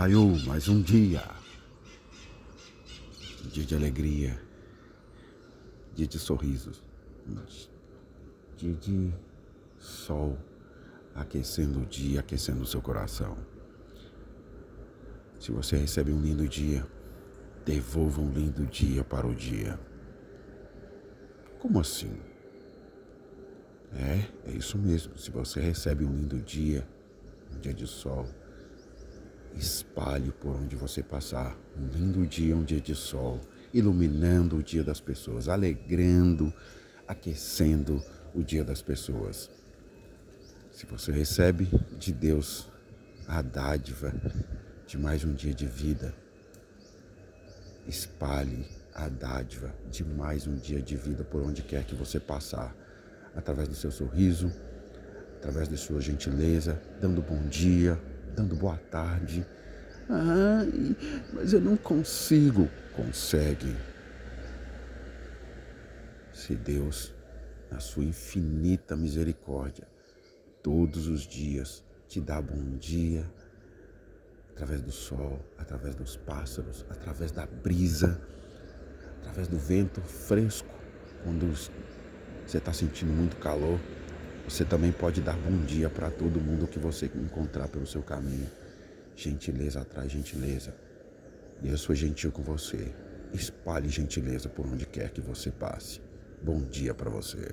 Raiou mais um dia. Dia de alegria. Dia de sorrisos. Dia de sol aquecendo o dia, aquecendo o seu coração. Se você recebe um lindo dia, devolva um lindo dia para o dia. Como assim? É, é isso mesmo. Se você recebe um lindo dia, um dia de sol, espalhe por onde você passar um lindo dia, um dia de sol, iluminando o dia das pessoas, alegrando, aquecendo o dia das pessoas. Se você recebe de Deus a dádiva de mais um dia de vida, espalhe a dádiva de mais um dia de vida por onde quer que você passar, através do seu sorriso, através de sua gentileza, dando bom dia, dando boa tarde. Ai, mas eu não consigo. Consegue. Se Deus, na sua infinita misericórdia, todos os dias te dá bom dia, através do sol, através dos pássaros, através da brisa, através do vento fresco, quando você está sentindo muito calor, você também pode dar bom dia para todo mundo que você encontrar pelo seu caminho. Gentileza atrás gentileza. Deus foi gentil com você. Espalhe gentileza por onde quer que você passe. Bom dia para você.